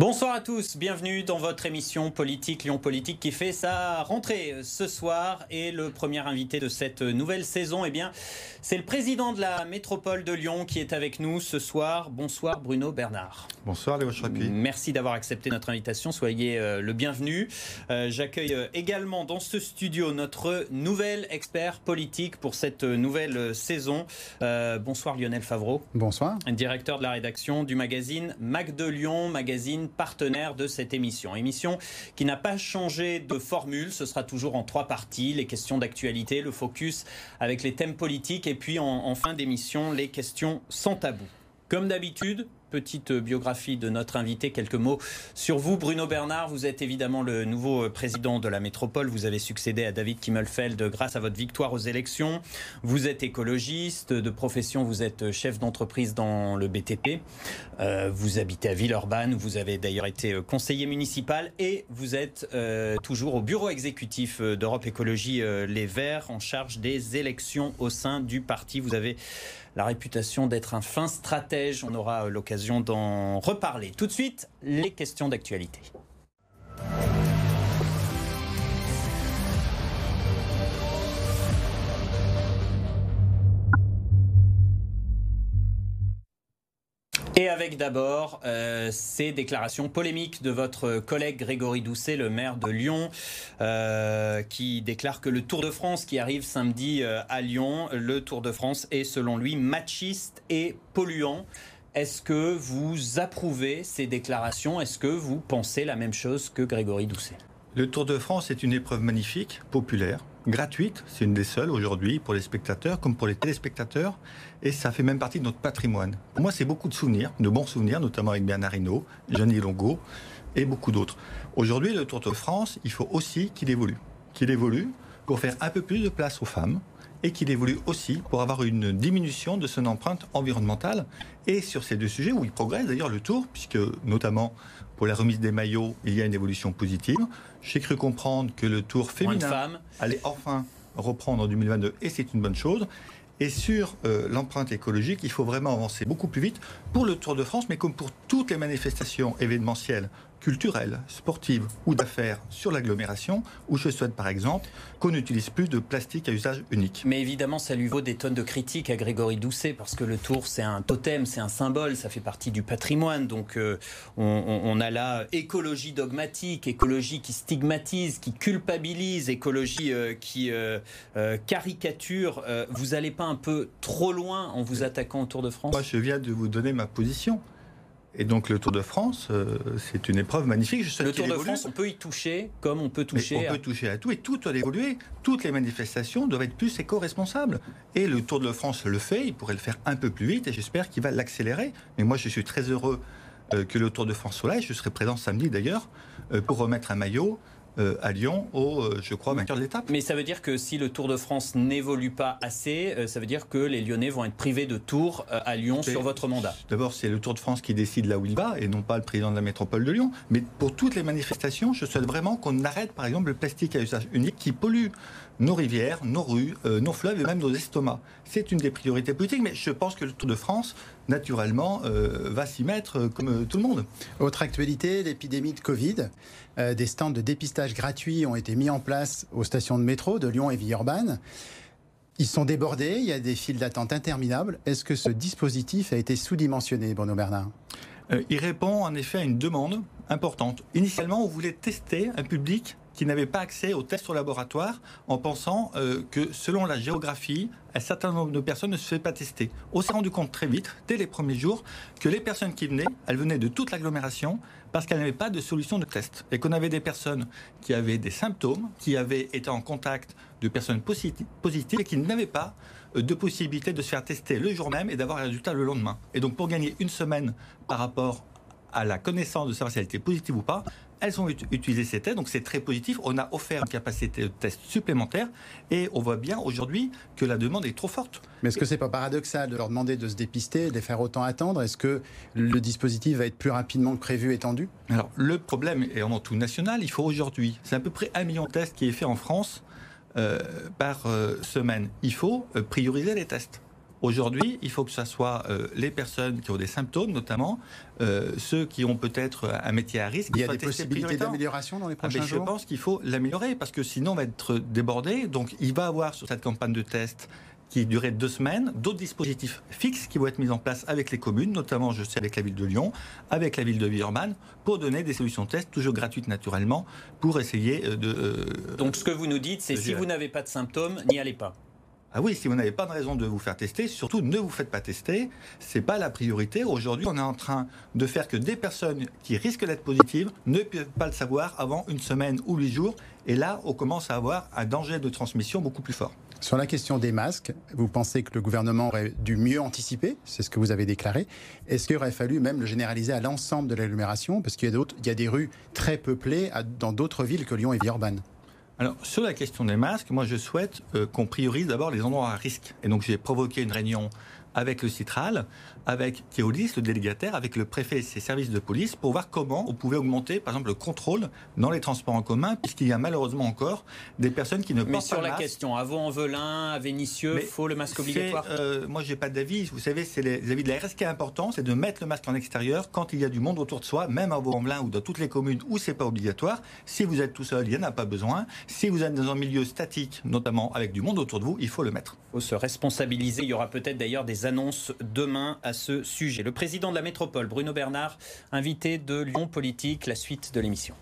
Bonsoir à tous, bienvenue dans votre émission politique Lyon Politique qui fait sa rentrée ce soir et le premier invité de cette nouvelle saison, eh bien, c'est le président de la métropole de Lyon qui est avec nous ce soir. Bonsoir Bruno Bernard. Bonsoir Léo Chrapi. Merci d'avoir accepté notre invitation, soyez euh, le bienvenu. Euh, j'accueille euh, également dans ce studio notre nouvel expert politique pour cette nouvelle saison. bonsoir Lionel Favreau. Bonsoir. Directeur de la rédaction du magazine Mac de Lyon, magazine partenaire de cette émission. Émission qui n'a pas changé de formule, ce sera toujours en trois parties, les questions d'actualité, le focus avec les thèmes politiques et puis en, en fin d'émission, les questions sans tabou. Comme d'habitude, petite biographie de notre invité, quelques mots sur vous. Bruno Bernard, vous êtes évidemment le nouveau président de la métropole. Vous avez succédé à David Kimmelfeld grâce à votre victoire aux élections. Vous êtes écologiste de profession, vous êtes chef d'entreprise dans le BTP. Euh, vous habitez à Villeurbanne, vous avez d'ailleurs été conseiller municipal et vous êtes euh, toujours au bureau exécutif d'Europe Écologie euh, Les Verts en charge des élections au sein du parti. Vous avez la réputation d'être un fin stratège. On aura l'occasion d'en reparler. Tout de suite, les questions d'actualité. Et avec d'abord euh, ces déclarations polémiques de votre collègue Grégory Doucet, le maire de Lyon, euh, qui déclare que le Tour de France qui arrive samedi euh, à Lyon, le Tour de France est selon lui machiste et polluant. Est-ce que vous approuvez ces déclarations? Est-ce que vous pensez la même chose que Grégory Doucet? Le Tour de France est une épreuve magnifique, populaire, gratuite. C'est une des seules aujourd'hui pour les spectateurs comme pour les téléspectateurs. Et ça fait même partie de notre patrimoine. Pour moi, c'est beaucoup de souvenirs, de bons souvenirs, notamment avec Bernard Hinault, Jeannie Longo et beaucoup d'autres. Aujourd'hui, le Tour de France, il faut aussi qu'il évolue. Qu'il évolue pour faire un peu plus de place aux femmes et qu'il évolue aussi pour avoir une diminution de son empreinte environnementale. Et sur ces deux sujets où il progresse d'ailleurs le Tour, puisque notamment pour la remise des maillots, il y a une évolution positive. J'ai cru comprendre que le Tour féminin allait enfin reprendre en 2022 et c'est une bonne chose. Et sur euh, l'empreinte écologique, il faut vraiment avancer beaucoup plus vite pour le Tour de France, mais comme pour toutes les manifestations événementielles culturelles, sportives ou d'affaires sur l'agglomération, où je souhaite par exemple qu'on n'utilise plus de plastique à usage unique. Mais évidemment, ça lui vaut des tonnes de critiques à Grégory Doucet, parce que le tour, c'est un totem, c'est un symbole, ça fait partie du patrimoine. Donc euh, on, a là écologie dogmatique, écologie qui stigmatise, qui culpabilise, écologie euh, qui euh, caricature. vous n'allez pas un peu trop loin en vous attaquant au Tour de France? Moi, je viens de vous donner ma position. Et donc le Tour de France, euh, c'est une épreuve magnifique. le Tour de France, on peut y toucher comme on peut toucher. on peut toucher à tout et tout doit évoluer. Toutes les manifestations doivent être plus éco-responsables. Et le Tour de France le fait, il pourrait le faire un peu plus vite et j'espère qu'il va l'accélérer. Mais moi je suis très heureux euh, que le Tour de France soit là et je serai présent samedi d'ailleurs euh, pour remettre un maillot euh, à Lyon au, euh, je crois, vainqueur de l'étape. Mais ça veut dire que si le Tour de France n'évolue pas assez, euh, ça veut dire que les Lyonnais vont être privés de tours à Lyon sur votre mandat D'abord, c'est le Tour de France qui décide là où il va et non pas le président de la métropole de Lyon. Mais pour toutes les manifestations, je souhaite vraiment qu'on arrête, par exemple, le plastique à usage unique qui pollue nos rivières, nos rues, nos fleuves et même nos estomacs. C'est une des priorités politiques, mais je pense que le Tour de France, naturellement, va s'y mettre comme tout le monde. Autre actualité, l'épidémie de Covid. Euh, des stands de dépistage gratuits ont été mis en place aux stations de métro de Lyon et Villeurbanne. Ils sont débordés, il y a des files d'attente interminables. Est-ce que ce dispositif a été sous-dimensionné, Bruno Bernard? Euh, Il répond en effet à une demande importante. Initialement, on voulait tester un public qui n'avaient pas accès aux tests au laboratoire en pensant euh, que selon la géographie, un certain nombre de personnes ne se fait pas tester. On s'est rendu compte très vite, dès les premiers jours, que les personnes qui venaient, elles venaient de toute l'agglomération parce qu'elles n'avaient pas de solution de test. Et qu'on avait des personnes qui avaient des symptômes, qui avaient été en contact de personnes positives et qui n'avaient pas euh, de possibilité de se faire tester le jour même et d'avoir un résultat le lendemain. Et donc pour gagner une semaine par rapport à la connaissance de savoir si positive ou pas, elles ont utilisé ces tests, donc c'est très positif. On a offert une capacité de test supplémentaire et on voit bien aujourd'hui que la demande est trop forte. Mais est-ce que c'est pas paradoxal de leur demander de se dépister, de les faire autant attendre? Est-ce que le dispositif va être plus rapidement que prévu étendu? Alors le problème est avant tout national. Il faut aujourd'hui, c'est à peu près un million de tests qui est fait en France euh, par euh, semaine. Il faut euh, prioriser les tests. Aujourd'hui, il faut que ce soit euh, les personnes qui ont des symptômes, notamment euh, ceux qui ont peut-être un métier à risque. Il y a des possibilités d'amélioration dans les ah, prochains jours Je pense qu'il faut l'améliorer parce que sinon on va être débordé. Donc il va y avoir sur cette campagne de test qui durait deux semaines, d'autres dispositifs fixes qui vont être mis en place avec les communes, notamment, je sais, avec la ville de Lyon, avec la ville de Villeurbanne, pour donner des solutions de test, toujours gratuites naturellement, pour essayer euh, de... Donc ce que vous nous dites, c'est si vous n'avez pas de symptômes, n'y allez pas. Ah oui, si vous n'avez pas de raison de vous faire tester, surtout ne vous faites pas tester. C'est pas la priorité. Aujourd'hui, on est en train de faire que des personnes qui risquent d'être positives ne peuvent pas le savoir avant une semaine ou huit jours. Et là, on commence à avoir un danger de transmission beaucoup plus fort. Sur la question des masques, vous pensez que le gouvernement aurait dû mieux anticiper? C'est ce que vous avez déclaré. Est-ce qu'il aurait fallu même le généraliser à l'ensemble de l'agglomération? Parce qu'il y, y, a des rues très peuplées dans d'autres villes que Lyon et Villeurbanne. Alors, sur la question des masques, moi, je souhaite euh, qu'on priorise d'abord les endroits à risque. Et donc, j'ai provoqué une réunion avec le Citral, avec Théolis, le délégataire, avec le préfet et ses services de police, pour voir comment on pouvait augmenter, par exemple, le contrôle dans les transports en commun, puisqu'il y a malheureusement encore des personnes qui ne portent pas. Mais sur la question, à Vaux-en-Velin, à Vénissieux, il faut le masque obligatoire? euh, Moi, j'ai pas d'avis. Vous savez, c'est les avis de la RS qui est important, c'est de mettre le masque en extérieur quand il y a du monde autour de soi, même à Vaux-en-Velin ou dans toutes les communes où c'est pas obligatoire. Si vous êtes tout seul, il n'y en a pas besoin. Si vous êtes dans un milieu statique, notamment avec du monde autour de vous, il faut le mettre. Il faut se responsabiliser. Il y aura peut-être d'ailleurs des annonces demain à ce sujet. Le président de la métropole, Bruno Bernard, invité de Lyon Politique, la suite de l'émission.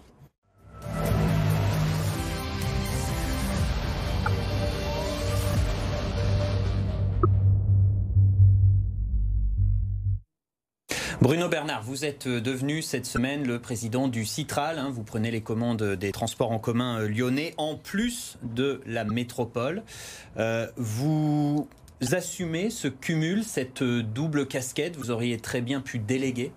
Bruno Bernard, vous êtes devenu cette semaine le président du Citral. Hein. vous prenez les commandes des transports en commun euh, lyonnais en plus de la métropole. Euh, vous assumez ce cumul, cette double casquette Vous auriez très bien pu déléguer?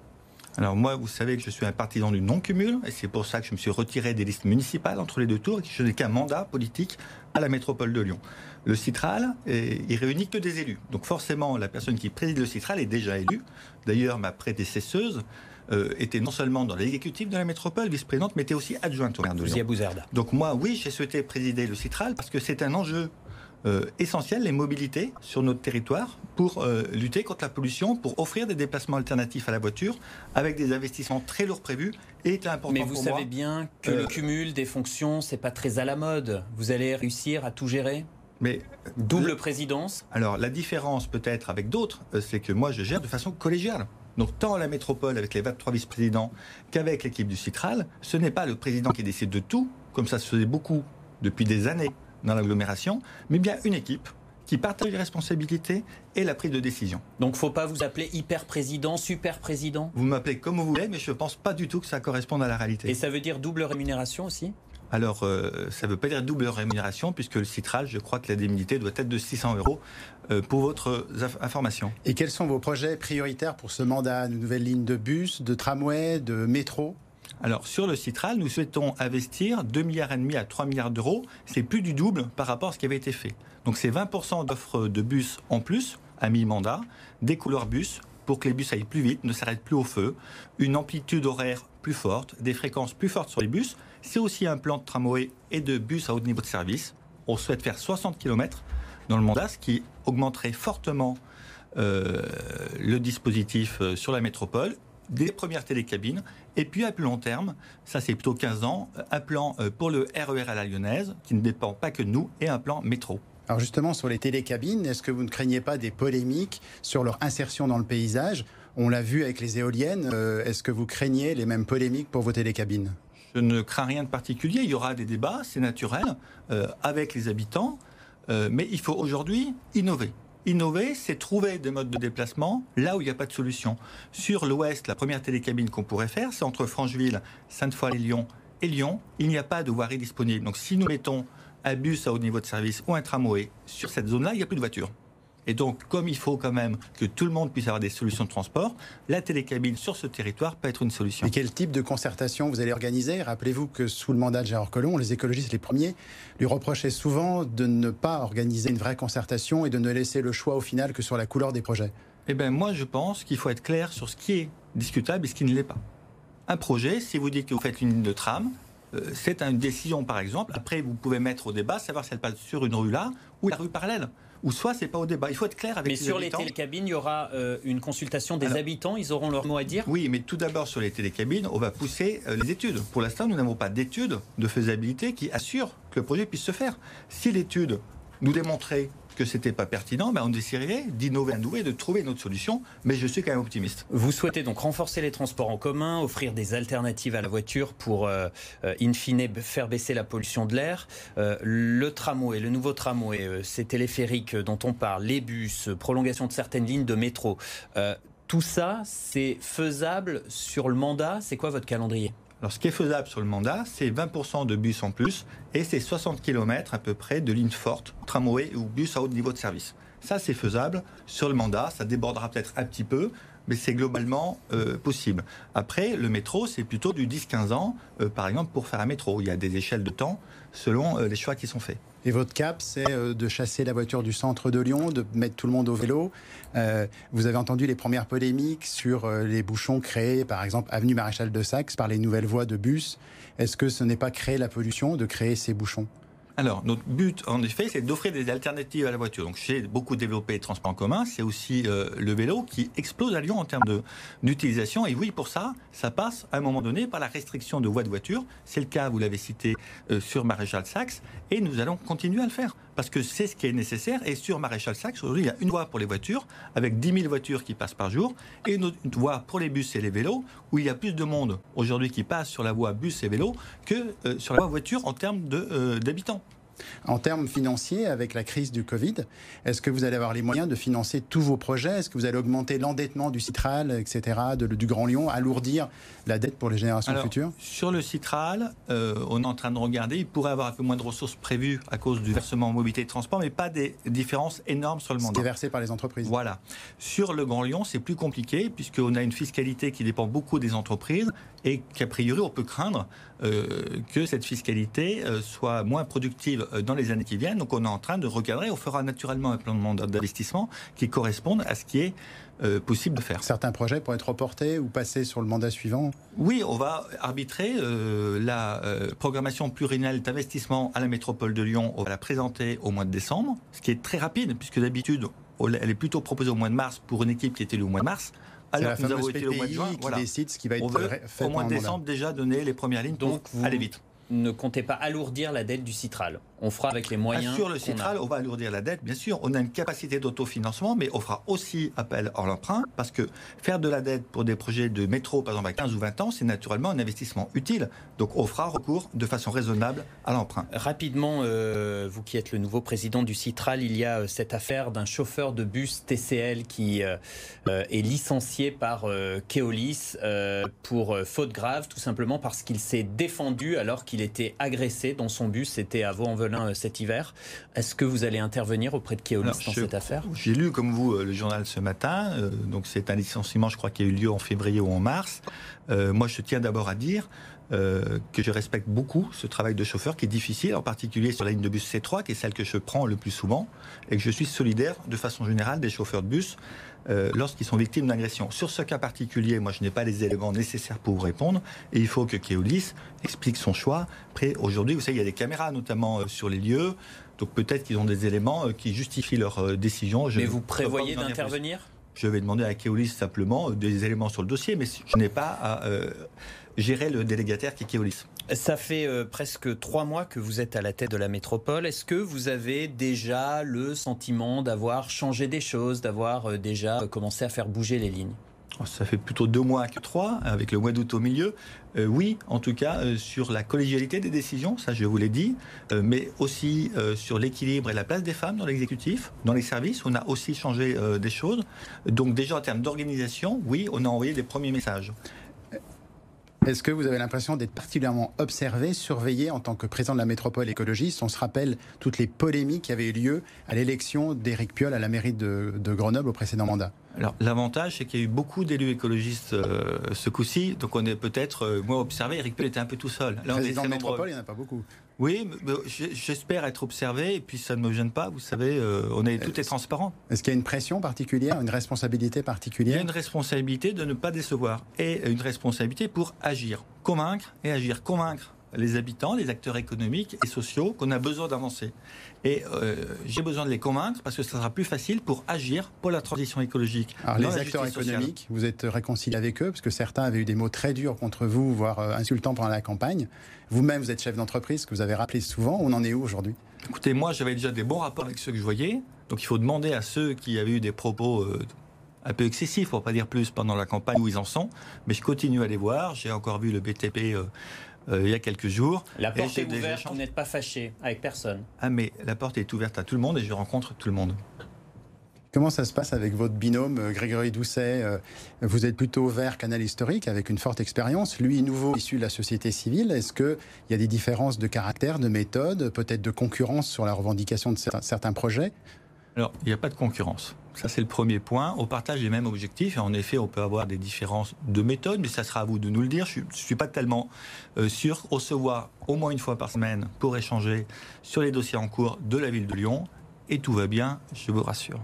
Alors moi, vous savez que je suis un partisan du non-cumul, et c'est pour ça que je me suis retiré des listes municipales entre les deux tours, et que je n'ai qu'un mandat politique à la métropole de Lyon. Le Citral, il réunit que des élus. Donc forcément, la personne qui préside le Citral est déjà élue. D'ailleurs, ma prédécesseuse euh, était non seulement dans l'exécutif de la métropole, vice-présidente, mais était aussi adjointe au maire de Lyon. Donc moi, oui, j'ai souhaité présider le Citral parce que c'est un enjeu euh, les mobilités sur notre territoire, pour euh, lutter contre la pollution, pour offrir des déplacements alternatifs à la voiture, avec des investissements très lourds prévus, est important Mais vous savez bien que le euh, cumul des fonctions, c'est pas très à la mode. Vous allez réussir à tout gérer mais double présidence. Alors la différence peut-être avec d'autres, c'est que moi je gère de façon collégiale. Donc tant la métropole avec les 23 vice-présidents qu'avec l'équipe du Citral, ce n'est pas le président qui décide de tout, comme ça se faisait beaucoup depuis des années dans l'agglomération, mais bien une équipe qui partage les responsabilités et la prise de décision. Donc, faut pas vous appeler hyper président, super président? Vous m'appelez comme vous voulez, mais je ne pense pas du tout que ça corresponde à la réalité. Et ça veut dire double rémunération aussi? Alors, euh, ça ne veut pas dire double rémunération, puisque le citral, je crois que la l'indemnité doit être de 600 euros euh, pour votre information. Et quels sont vos projets prioritaires pour ce mandat? De nouvelles lignes de bus, de tramway, de métro? Alors sur le Citral, nous souhaitons investir 2 milliards à 3 milliards d'euros. C'est plus du double par rapport à ce qui avait été fait. Donc c'est 20% d'offres de bus en plus à mi-mandat, des couleurs bus pour que les bus aillent plus vite, ne s'arrêtent plus au feu, une amplitude horaire plus forte, des fréquences plus fortes sur les bus. C'est aussi un plan de tramway et de bus à haut niveau de service. On souhaite faire 60 km dans le mandat, ce qui augmenterait fortement euh, le dispositif euh, sur la métropole des premières télécabines, et puis à plus long terme, ça c'est plutôt 15 ans, un plan euh, pour le RER e à la lyonnaise, qui ne dépend pas que de nous, et un plan métro. Alors justement, sur les télécabines, est-ce que vous ne craignez pas des polémiques sur leur insertion dans le paysage? On l'a vu avec les éoliennes, euh, est-ce que vous craignez les mêmes polémiques pour vos télécabines? Je ne crains rien de particulier, il y aura des débats, c'est naturel, euh, avec les habitants, mais il faut aujourd'hui innover. Innover, c'est trouver des modes de déplacement là où il n'y a pas de solution. Sur l'ouest, la première télécabine qu'on pourrait faire, c'est entre Francheville, Sainte-Foy-les-Lyon et Lyon. Il n'y a pas de voirie disponible. Donc si nous mettons un bus à haut niveau de service ou un tramway sur cette zone-là, il n'y a plus de voiture. Et donc, comme il faut quand même que tout le monde puisse avoir des solutions de transport, la télécabine sur ce territoire peut être une solution. Et quel type de concertation vous allez organiser? Rappelez-vous que sous le mandat de Gérard Collomb, les écologistes les premiers lui reprochaient souvent de ne pas organiser une vraie concertation et de ne laisser le choix au final que sur la couleur des projets. Eh bien, moi, je pense qu'il faut être clair sur ce qui est discutable et ce qui ne l'est pas. Un projet, si vous dites que vous faites une ligne de tram, euh, c'est une décision, par exemple. Après, vous pouvez mettre au débat, savoir si elle passe sur une rue là ou la rue parallèle. Ou soit c'est pas au débat. Il faut être clair avec mais les sur habitants. les télécabines, il y aura euh, une consultation des Alors- habitants, ils auront leur mot à dire Oui, mais tout d'abord sur les télécabines, on va pousser euh, les études. Pour l'instant, nous n'avons pas d'études de faisabilité qui assurent que le projet puisse se faire. Si l'étude nous démontrait que c'était pas pertinent, ben on déciderait d'innover à nouveau et de trouver une autre solution. Mais je suis quand même optimiste. Vous souhaitez donc renforcer les transports en commun, offrir des alternatives à la voiture pour, euh, euh, in fine, faire baisser la pollution de l'air. Euh, le tramway, le nouveau tramway, euh, ces téléphériques dont on parle, les bus, euh, prolongation de certaines lignes de métro. euh, tout ça, c'est faisable sur le mandat? C'est quoi votre calendrier? Alors, ce qui est faisable sur le mandat, c'est 20% de bus en plus et c'est 60 km à peu près de lignes fortes, tramway ou bus à haut niveau de service. Ça, c'est faisable sur le mandat. Ça débordera peut-être un petit peu, mais c'est globalement euh, possible. Après, le métro, c'est plutôt du 10-15 ans, euh, par exemple, pour faire un métro. Il y a des échelles de temps selon euh, les choix qui sont faits. Et votre cap, c'est euh, de chasser la voiture du centre de Lyon, de mettre tout le monde au vélo. Euh, vous avez entendu les premières polémiques sur euh, les bouchons créés, par exemple, avenue Maréchal de Saxe, par les nouvelles voies de bus. Est-ce que ce n'est pas créer la pollution de créer ces bouchons? Alors, notre but, en effet, c'est d'offrir des alternatives à la voiture. Donc, j'ai beaucoup développé les transports en commun. C'est aussi euh, le vélo qui explose à Lyon en termes d'utilisation. Et oui, pour ça, ça passe à un moment donné par la restriction de voies de voiture. C'est le cas, vous l'avez cité, euh, sur Maréchal Saxe. Et nous allons continuer à le faire. Parce que c'est ce qui est nécessaire. Et sur Maréchal Saxe, aujourd'hui, il y a une voie pour les voitures, avec 10 000 voitures qui passent par jour, et une autre voie pour les bus et les vélos, où il y a plus de monde aujourd'hui qui passe sur la voie bus et vélo que euh, sur la voie voiture en termes euh, d'habitants. En termes financiers, avec la crise du Covid, est-ce que vous allez avoir les moyens de financer tous vos projets? Est-ce que vous allez augmenter l'endettement du Citral, etc., de- du Grand Lyon, alourdir la dette pour les générations Alors, futures? Sur le Citral, euh, on est en train de regarder. Il pourrait avoir un peu moins de ressources prévues à cause du versement en mobilité et transport, mais pas des différences énormes sur le mandat. est versé par les entreprises. Voilà. Sur le Grand Lyon, c'est plus compliqué puisqu'on a une fiscalité qui dépend beaucoup des entreprises et qu'a priori, on peut craindre que cette fiscalité euh, soit moins productive euh, dans les années qui viennent. Donc, on est en train de recadrer. On fera naturellement un plan de mandat d'investissement qui corresponde à ce qui est euh, possible de faire. Certains projets pourraient être reportés ou passés sur le mandat suivant? Oui, on va arbitrer euh, la euh, programmation pluriannuelle d'investissement à la métropole de Lyon. On va la présenter au mois de décembre, ce qui est très rapide, puisque d'habitude, elle est plutôt proposée au mois de mars pour une équipe qui était élue au mois de mars. Alors que nous avons été au mois de juin. qui Voilà. décide ce qui va être On veut, fait au mois de décembre, déjà donner les premières lignes Donc, pour vous- aller vite. Ne comptez pas alourdir la dette du Citral. On fera avec les moyens. Sur le. Citral, on va alourdir la dette, bien sûr. On a une capacité d'autofinancement, mais on fera aussi appel à l'emprunt, parce que faire de la dette pour des projets de métro, par exemple, à 15 ou 20 ans, c'est naturellement un investissement utile. Donc on fera recours de façon raisonnable à l'emprunt. Rapidement, euh, vous qui êtes le nouveau président du Citral, il y a euh, cette affaire d'un chauffeur de bus TCL qui euh, est licencié par euh, Keolis pour faute grave, tout simplement parce qu'il s'est défendu alors qu'il était agressé dans son bus. C'était à Vaux-en-Velin euh, cet hiver. Est-ce que vous allez intervenir auprès de Keolis dans je- cette affaire? J'ai lu comme vous euh, le journal ce matin, euh, donc c'est un licenciement, je crois, qui a eu lieu en février ou en mars. Moi, je tiens d'abord à dire euh, que je respecte beaucoup ce travail de chauffeur qui est difficile, en particulier sur la ligne de bus C3, qui est celle que je prends le plus souvent, et que je suis solidaire de façon générale des chauffeurs de bus euh, lorsqu'ils sont victimes d'agression. Sur ce cas particulier, moi, je n'ai pas les éléments nécessaires pour vous répondre, et il faut que Keolis explique son choix. Après, aujourd'hui, vous savez, il y a des caméras notamment euh, sur les lieux, donc peut-être qu'ils ont des éléments qui justifient leur décision. Je Mais vous prévoyez d'intervenir? Je vais demander à Keolis simplement des éléments sur le dossier, mais je n'ai pas à euh, gérer le délégataire Keolis. Ça fait euh, presque trois mois que vous êtes à la tête de la métropole. Est-ce que vous avez déjà le sentiment d'avoir changé des choses, d'avoir euh, déjà euh, commencé à faire bouger les lignes? Oh, Ça fait plutôt deux mois que trois, avec le mois d'août au milieu. Euh, oui, en tout cas, euh, sur la collégialité des décisions, ça je vous l'ai dit, euh, mais aussi sur l'équilibre et la place des femmes dans l'exécutif, dans les services, on a aussi changé des choses. Donc déjà en termes d'organisation, oui, on a envoyé des premiers messages. Est-ce que vous avez l'impression d'être particulièrement observé, surveillé en tant que président de la métropole écologiste? On se rappelle toutes les polémiques qui avaient eu lieu à l'élection d'Éric Piolle à la mairie de, de Grenoble au précédent mandat. Alors l'avantage, c'est qu'il y a eu beaucoup d'élus écologistes euh, ce coup-ci, donc on est peut-être euh, moins observé. Eric Pell était un peu tout seul. Là, on est président très de nombreux. métropole, il n'y en a pas beaucoup. Oui, j'espère être observé, et puis ça ne me gêne pas. Vous savez, euh, on est tout est transparent. Est-ce qu'il y a une pression particulière, une responsabilité Il y a particulière? Une responsabilité de ne pas décevoir et une responsabilité pour agir, convaincre et agir, convaincre les habitants, les acteurs économiques et sociaux qu'on a besoin d'avancer. Et euh, j'ai besoin de les convaincre parce que ça sera plus facile pour agir pour la transition écologique. Alors les acteurs économiques, vous êtes réconcilié avec eux parce que certains avaient eu des mots très durs contre vous, voire euh, insultants pendant la campagne. Vous-même, vous êtes chef d'entreprise, que vous avez rappelé souvent. On en est où aujourd'hui? Écoutez, moi, j'avais déjà des bons rapports avec ceux que je voyais. Donc il faut demander à ceux qui avaient eu des propos euh, un peu excessifs, pour pas dire plus, pendant la campagne où ils en sont. Mais je continue à les voir. J'ai encore vu le BTP. Euh, il y a quelques jours. La porte est ouverte, vous n'êtes pas fâché avec personne. Ah mais la porte est ouverte à tout le monde et je rencontre tout le monde. Comment ça se passe avec votre binôme, Grégory Doucet Vous êtes plutôt vert canal historique, avec une forte expérience. Lui, nouveau, issu de la société civile. Est-ce qu'il y a des différences de caractère, de méthode, peut-être de concurrence sur la revendication de certains projets? Alors, il n'y a pas de concurrence. Ça, c'est le premier point. On partage les mêmes objectifs. En effet, on peut avoir des différences de méthode, mais ça sera à vous de nous le dire. Je ne suis pas tellement euh, sûr. On se voit au moins une fois par semaine pour échanger sur les dossiers en cours de la ville de Lyon. Et tout va bien, je vous rassure.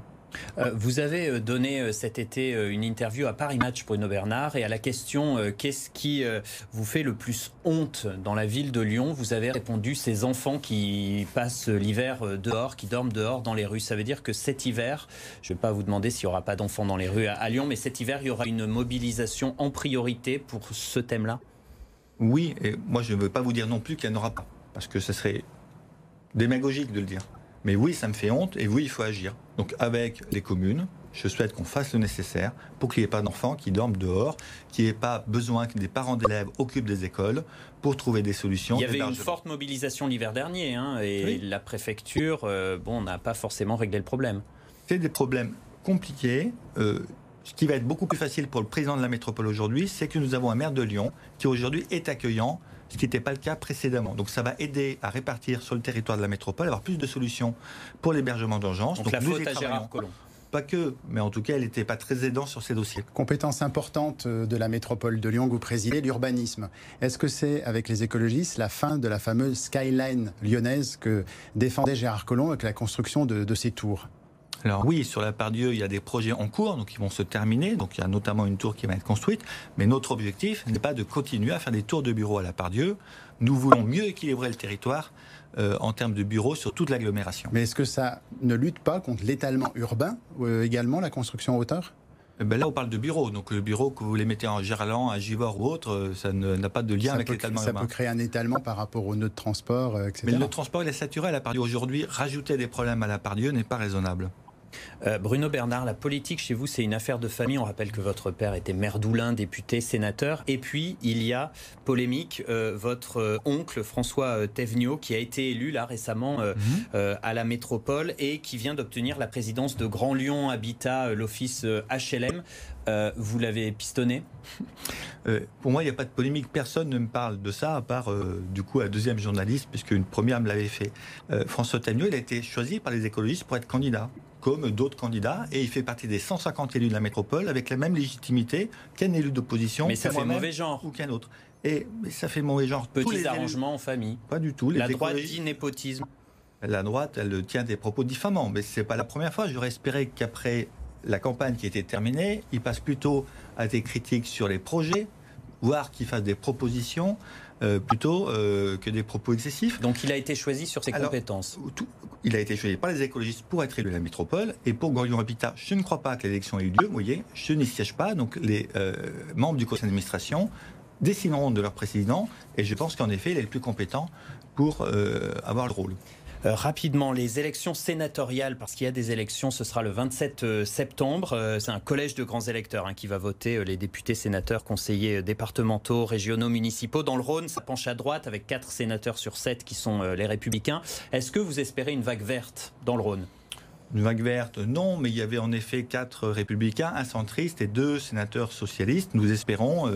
Euh, vous avez euh, donné euh, cet été une interview à Paris Match, Bruno Bernard, et à la question qu'est-ce qui vous fait le plus honte dans la ville de Lyon? Vous avez répondu ces enfants qui passent l'hiver dehors, qui dorment dehors dans les rues. Ça veut dire que cet hiver, je ne vais pas vous demander s'il n'y aura pas d'enfants dans les rues à, Lyon, mais cet hiver, il y aura une mobilisation en priorité pour ce thème-là? Oui, et moi je ne veux pas vous dire non plus qu'il n'y en aura pas, parce que ce serait démagogique de le dire. Mais oui, ça me fait honte et oui, il faut agir. Donc avec les communes, je souhaite qu'on fasse le nécessaire pour qu'il n'y ait pas d'enfants qui dorment dehors, qu'il n'y ait pas besoin que des parents d'élèves occupent des écoles pour trouver des solutions. Il y avait une forte mobilisation l'hiver dernier hein, et la préfecture euh, bon, n'a pas forcément réglé le problème. C'est des problèmes compliqués. Euh, ce qui va être beaucoup plus facile pour le président de la métropole aujourd'hui, c'est que nous avons un maire de Lyon qui aujourd'hui est accueillant ce qui n'était pas le cas précédemment. Donc ça va aider à répartir sur le territoire de la métropole, avoir plus de solutions pour l'hébergement d'urgence. Donc, la faute à Gérard Collomb pas que, mais en tout cas, elle n'était pas très aidante sur ces dossiers. Compétence importante de la métropole de Lyon que vous présidez, l'urbanisme. Est-ce que c'est, avec les écologistes, la fin de la fameuse skyline lyonnaise que défendait Gérard Collomb avec la construction de, de ces tours? Alors oui, sur la part Dieu, il y a des projets en cours, donc ils vont se terminer. Donc il y a notamment une tour qui va être construite. Mais notre objectif n'est pas de continuer à faire des tours de bureaux à la part Dieu. Nous voulons mieux équilibrer le territoire euh, en termes de bureaux sur toute l'agglomération. Mais est-ce que ça ne lutte pas contre l'étalement urbain euh, également, la construction en hauteur? Eh ben là, on parle de bureaux. Donc, le bureau que vous les mettez en Gerland, à Givor ou autre, euh, ça n'a pas de lien avec l'étalement urbain. Ça peut créer un étalement par rapport aux nœuds de transport, etc. Mais le nœud de transport, il est saturé à la part. Aujourd'hui, rajouter des problèmes à la part Dieu n'est pas raisonnable. Euh, Bruno Bernard, la politique chez vous, c'est une affaire de famille. On rappelle que votre père était maire d'Oulin, député, sénateur. Et puis, il y a polémique, euh, votre euh, oncle François Thévenot, qui a été élu là récemment mhm. à la métropole et qui vient d'obtenir la présidence de Grand Lyon Habitat, l'office HLM. vous l'avez pistonné? Pour moi, il n'y a pas de polémique. Personne ne me parle de ça, à part du coup un deuxième journaliste, puisque une première me l'avait fait. François Thévenot, il a été choisi par les écologistes pour être candidat comme d'autres candidats, et il fait partie des 150 élus de la métropole avec la même légitimité qu'un élu d'opposition. Mais ça fait mauvais genre. Ou qu'un autre. Et ça fait mauvais genre. Petits arrangements en famille. Pas du tout. la droite dit népotisme. La droite, elle tient des propos diffamants, mais c'est pas la première fois. J'aurais espéré qu'après la campagne qui était terminée, il passe plutôt à des critiques sur les projets, voire qu'il fasse des propositions euh, plutôt euh, que des propos excessifs. Donc il a été choisi sur ses compétences. il a été choisi par les écologistes pour être élu à la métropole et pour Gorion Habitat. Je ne crois pas que l'élection ait eu lieu. Vous voyez, je n'y siège pas. Donc les euh, membres du conseil d'administration décideront de leur président et je pense qu'en effet, il est le plus compétent pour avoir le rôle. Euh, rapidement, les élections sénatoriales, parce qu'il y a des élections, ce sera le 27 euh, septembre. Euh, c'est un collège de grands électeurs hein, qui va voter les députés, sénateurs, conseillers départementaux, régionaux, municipaux. Dans le Rhône, ça penche à droite avec 4 sénateurs sur 7 qui sont les républicains. Est-ce que vous espérez une vague verte dans le Rhône? Une vague verte, non, mais il y avait en effet quatre républicains, un centriste et deux sénateurs socialistes. Nous espérons,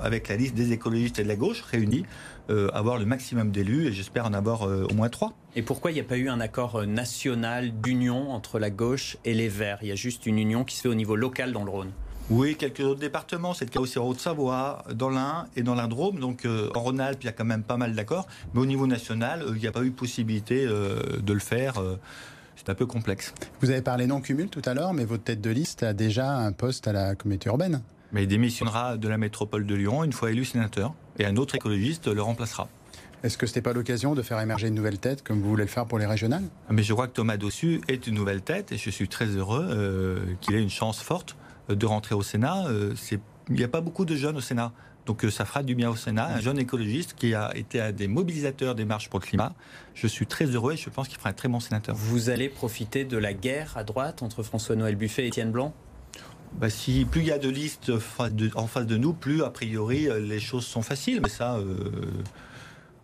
avec la liste des écologistes et de la gauche réunis, euh, avoir le maximum d'élus et j'espère en avoir euh, au moins trois. Et pourquoi il n'y a pas eu un accord euh, national d'union entre la gauche et les Verts? Il y a juste une union qui se fait au niveau local dans le Rhône. Oui, quelques autres départements. C'est le cas aussi en Haute-Savoie, dans l'Ain et dans l'Indrôme. Donc en Rhône-Alpes, il y a quand même pas mal d'accords. Mais au niveau national, il n'y a pas eu possibilité de le faire. C'est un peu complexe. Vous avez parlé non-cumul tout à l'heure, mais votre tête de liste a déjà un poste à la communauté urbaine. Mais il démissionnera de la métropole de Lyon une fois élu sénateur et un autre écologiste le remplacera. Est-ce que ce n'était pas l'occasion de faire émerger une nouvelle tête comme vous voulez le faire pour les régionales? Ah, Mais je crois que Thomas Dossu est une nouvelle tête et je suis très heureux euh, qu'il ait une chance forte de rentrer au Sénat. Euh, il n'y a pas beaucoup de jeunes au Sénat. Donc ça fera du bien au Sénat. Un jeune écologiste qui a été un des mobilisateurs des marches pour le climat. Je suis très heureux et je pense qu'il fera un très bon sénateur. Vous allez profiter de la guerre à droite entre François-Noël Buffet et Étienne Blanc? Bah, si plus il y a de listes en face de nous, plus a priori les choses sont faciles. Mais ça,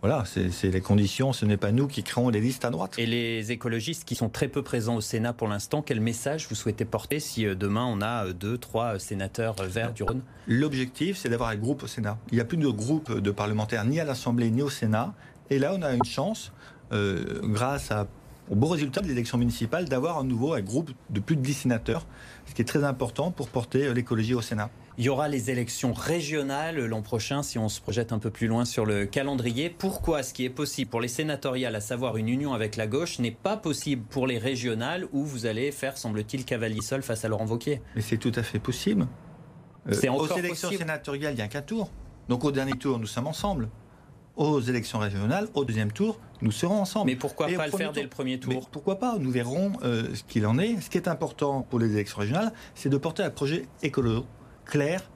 voilà, c'est les conditions, ce n'est pas nous qui créons les listes à droite. Et les écologistes qui sont très peu présents au Sénat pour l'instant, quel message vous souhaitez porter si euh, demain on a euh, deux, trois sénateurs euh, verts du Rhône? L'objectif, c'est d'avoir un groupe au Sénat. Il n'y a plus de groupe de parlementaires ni à l'Assemblée ni au Sénat. Et là, on a une chance, grâce à au beau résultat des élections municipales, d'avoir à nouveau un groupe de plus de 10 sénateurs, ce qui est très important pour porter l'écologie au Sénat. Il y aura les élections régionales l'an prochain, si on se projette un peu plus loin sur le calendrier. Pourquoi ce qui est possible pour les sénatoriales, à savoir une union avec la gauche, n'est pas possible pour les régionales où vous allez faire, semble-t-il, cavalier seul face à Laurent Wauquiez? Mais c'est tout à fait possible. Euh, aux élections sénatoriales, il n'y a qu'un tour. Donc au dernier tour, nous sommes ensemble. Aux élections régionales, au deuxième tour, nous serons ensemble. Mais pourquoi pas le faire dès le premier tour? Pourquoi pas? Nous verrons euh, ce qu'il en est. Ce qui est important pour les élections régionales, c'est de porter un projet écolo clair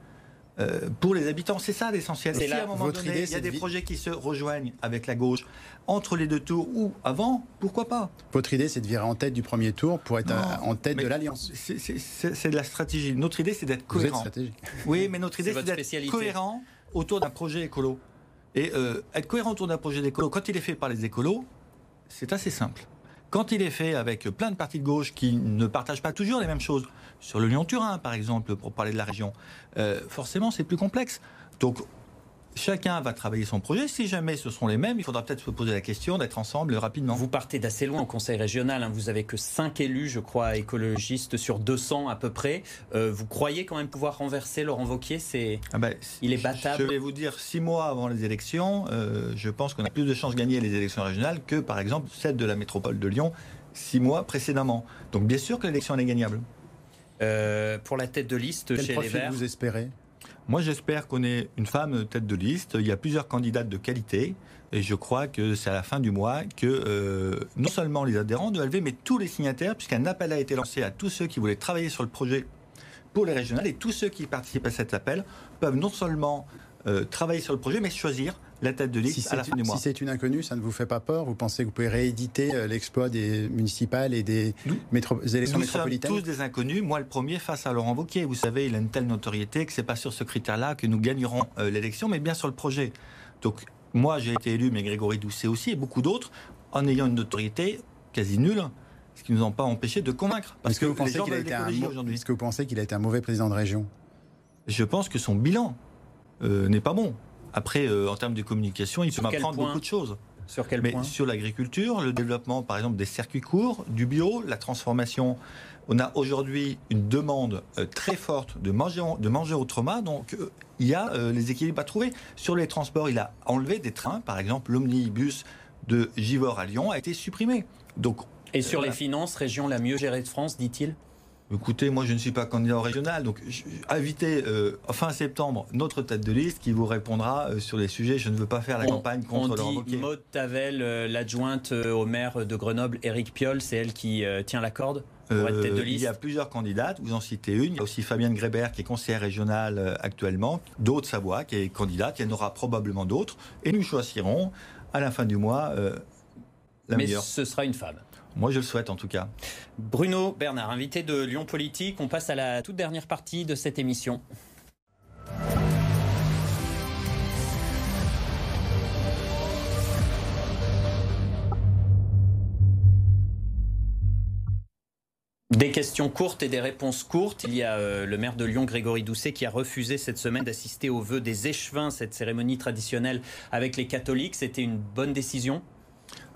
euh, pour les habitants. C'est ça l'essentiel. Si à un moment donné, il y a des projets qui se rejoignent avec la gauche entre les deux tours ou avant, pourquoi pas? Votre idée, c'est de virer en tête du premier tour pour être en tête de l'alliance. C'est de la stratégie. Notre idée, c'est d'être cohérent. Oui, mais notre idée, c'est d'être cohérent autour d'un projet écolo. Et euh, être cohérent autour d'un projet d'écolo, quand il est fait par les écolos, c'est assez simple. Quand il est fait avec plein de partis de gauche qui ne partagent pas toujours les mêmes choses, sur le Lyon-Turin par exemple, pour parler de la région, euh, forcément c'est plus complexe. Donc Chacun va travailler son projet. Si jamais ce sont les mêmes, il faudra peut-être se poser la question d'être ensemble rapidement. Vous partez d'assez loin au Conseil régional. Hein. Vous avez que 5 élus, je crois, écologistes sur 200 à peu près. Euh, vous croyez quand même pouvoir renverser Laurent Vauquier? C'est, ah ben, Il est battable. Je vais vous dire, six mois avant les élections, euh, je pense qu'on a plus de chances de gagner les élections régionales que, par exemple, celle de la métropole de Lyon, six mois précédemment. Donc bien sûr que l'élection est gagnable. Euh, pour la tête de liste chez les Verts. vous espérez? Moi, j'espère qu'on ait une femme tête de liste. Il y a plusieurs candidates de qualité. Et je crois que c'est à la fin du mois que euh, non seulement les adhérents de LV, mais tous les signataires, puisqu'un appel a été lancé à tous ceux qui voulaient travailler sur le projet pour les régionales, et tous ceux qui participent à cet appel peuvent non seulement euh, travailler sur le projet, mais choisir la tête de liste à la fin du mois. Si c'est une inconnue, ça ne vous fait pas peur? Vous pensez que vous pouvez rééditer euh, l'exploit des municipales et des métro élections métropolitaines Nous sommes tous des inconnus. Moi, le premier face à Laurent Wauquiez. Vous savez, il a une telle notoriété que c'est pas sur ce critère-là que nous gagnerons euh, l'élection, mais bien sur le projet. Donc, moi, j'ai été élu, mais Grégory Doucet aussi, et beaucoup d'autres, en ayant une notoriété quasi nulle ce qui ne nous a pas empêché de convaincre. Parce que, vous pensez qu'il a été un Est-ce que vous pensez qu'il a été un mauvais président de région? Je pense que son bilan euh, n'est pas bon. Après, euh, en termes de communication, il peut m'apprendre beaucoup de choses. Sur quel Mais point Sur l'agriculture, le développement, par exemple, des circuits courts, du bio, la transformation. On a aujourd'hui une demande euh, très forte de manger, de manger autrement, donc il y a les équilibres à trouver. Sur les transports, il a enlevé des trains, par exemple, l'omnibus de Givor à Lyon a été supprimé. Donc, Et sur les finances, région la mieux gérée de France, dit-il? Écoutez, moi je ne suis pas candidat au régional, donc invitez euh, fin septembre notre tête de liste qui vous répondra euh, sur les sujets. Je ne veux pas faire la campagne contre on dit Maud Tavel, euh, l'adjointe au maire de Grenoble, Éric Piolle, c'est elle qui tient la corde pour être tête de liste. Il y a plusieurs candidates, vous en citez une. Il y a aussi Fabienne Grébert qui est conseillère régionale actuellement, d'autres Savoie qui est candidate. Il y en aura probablement d'autres, et nous choisirons à la fin du mois la Mais meilleure. ce sera une femme. Moi, je le souhaite en tout cas. Bruno Bernard, invité de Lyon Politique, on passe à la toute dernière partie de cette émission. Des questions courtes et des réponses courtes. Il y a euh, le maire de Lyon, Grégory Doucet, qui a refusé cette semaine d'assister au vœu des échevins, cette cérémonie traditionnelle avec les catholiques. C'était une bonne décision?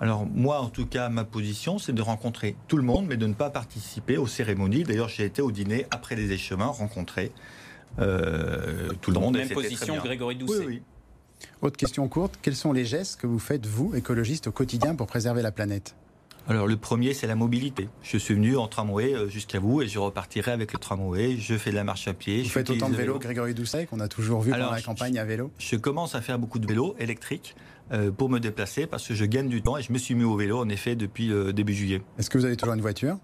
Alors moi, en tout cas, ma position, c'est de rencontrer tout le monde, mais de ne pas participer aux cérémonies. D'ailleurs, j'ai été au dîner après les échevins, rencontrer euh, tout le monde. Même position, Grégory Doucet. Oui, oui. Autre question courte, quels sont les gestes que vous faites, vous, écologiste, au quotidien pour préserver la planète? Alors le premier, c'est la mobilité. Je suis venu en tramway euh, jusqu'à vous et je repartirai avec le tramway. Je fais de la marche à pied. Vous faites autant de vélo, Grégory Doucet, qu'on a toujours vu pendant la campagne à vélo Je commence à faire beaucoup de vélo électrique euh, pour me déplacer parce que je gagne du temps et je me suis mis au vélo en effet depuis le début juillet. Est-ce que vous avez toujours une voiture?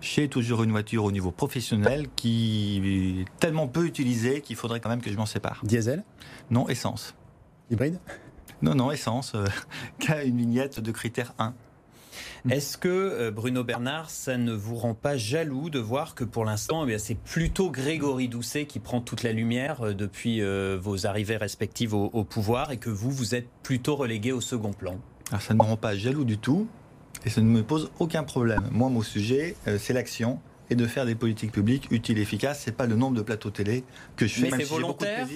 J'ai toujours une voiture au niveau professionnel qui est tellement peu utilisée qu'il faudrait quand même que je m'en sépare. Diesel? Non, essence. Hybride? Non, non, essence, euh, qui a une vignette de critère 1. Mm. Est-ce que, euh, Bruno Bernard, ça ne vous rend pas jaloux de voir que pour l'instant, eh c'est plutôt Grégory Doucet qui prend toute la lumière euh, depuis euh, vos arrivées respectives au, pouvoir et que vous, vous êtes plutôt relégué au second plan? Alors ça ne me rend pas jaloux du tout et ça ne me pose aucun problème. Moi, mon sujet, c'est l'action et de faire des politiques publiques utiles et efficaces. C'est pas le nombre de plateaux télé que je fais. Mais c'est volontaire?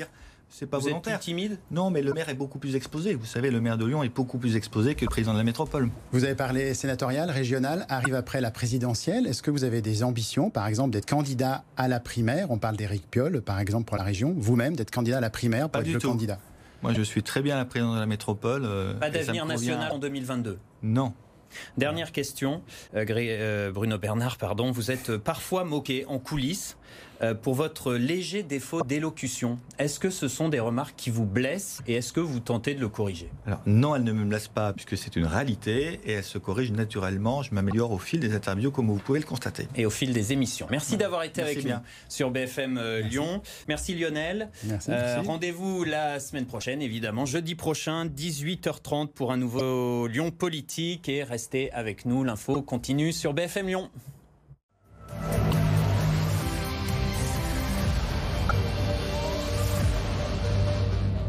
C'est pas vous volontaire. Êtes timide Non, mais le maire est beaucoup plus exposé. Vous savez, le maire de Lyon est beaucoup plus exposé que le président de la métropole. Vous avez parlé sénatorial, régional, arrive après la présidentielle. Est-ce que vous avez des ambitions, par exemple, d'être candidat à la primaire? On parle d'Éric Piolle, par exemple, pour la région. Vous-même, d'être candidat à la primaire pour être le candidat? Moi, je suis très bien la présidente de la métropole. Euh, pas d'avenir national en 2022 Non. Dernière question, euh, euh, Bruno Bernard, pardon. Vous êtes parfois moqué en coulisses pour votre léger défaut d'élocution. Est-ce que ce sont des remarques qui vous blessent et est-ce que vous tentez de le corriger? Alors non, elle ne me blesse pas puisque c'est une réalité et elle se corrige naturellement. Je m'améliore au fil des interviews comme vous pouvez le constater. Et au fil des émissions. Merci d'avoir été avec nous sur BFM euh, Lyon. Merci Lionel. Merci. Euh, rendez-vous la semaine prochaine, évidemment, jeudi prochain, 18h30 pour un nouveau Lyon politique et restez avec nous. L'info continue sur BFM Lyon.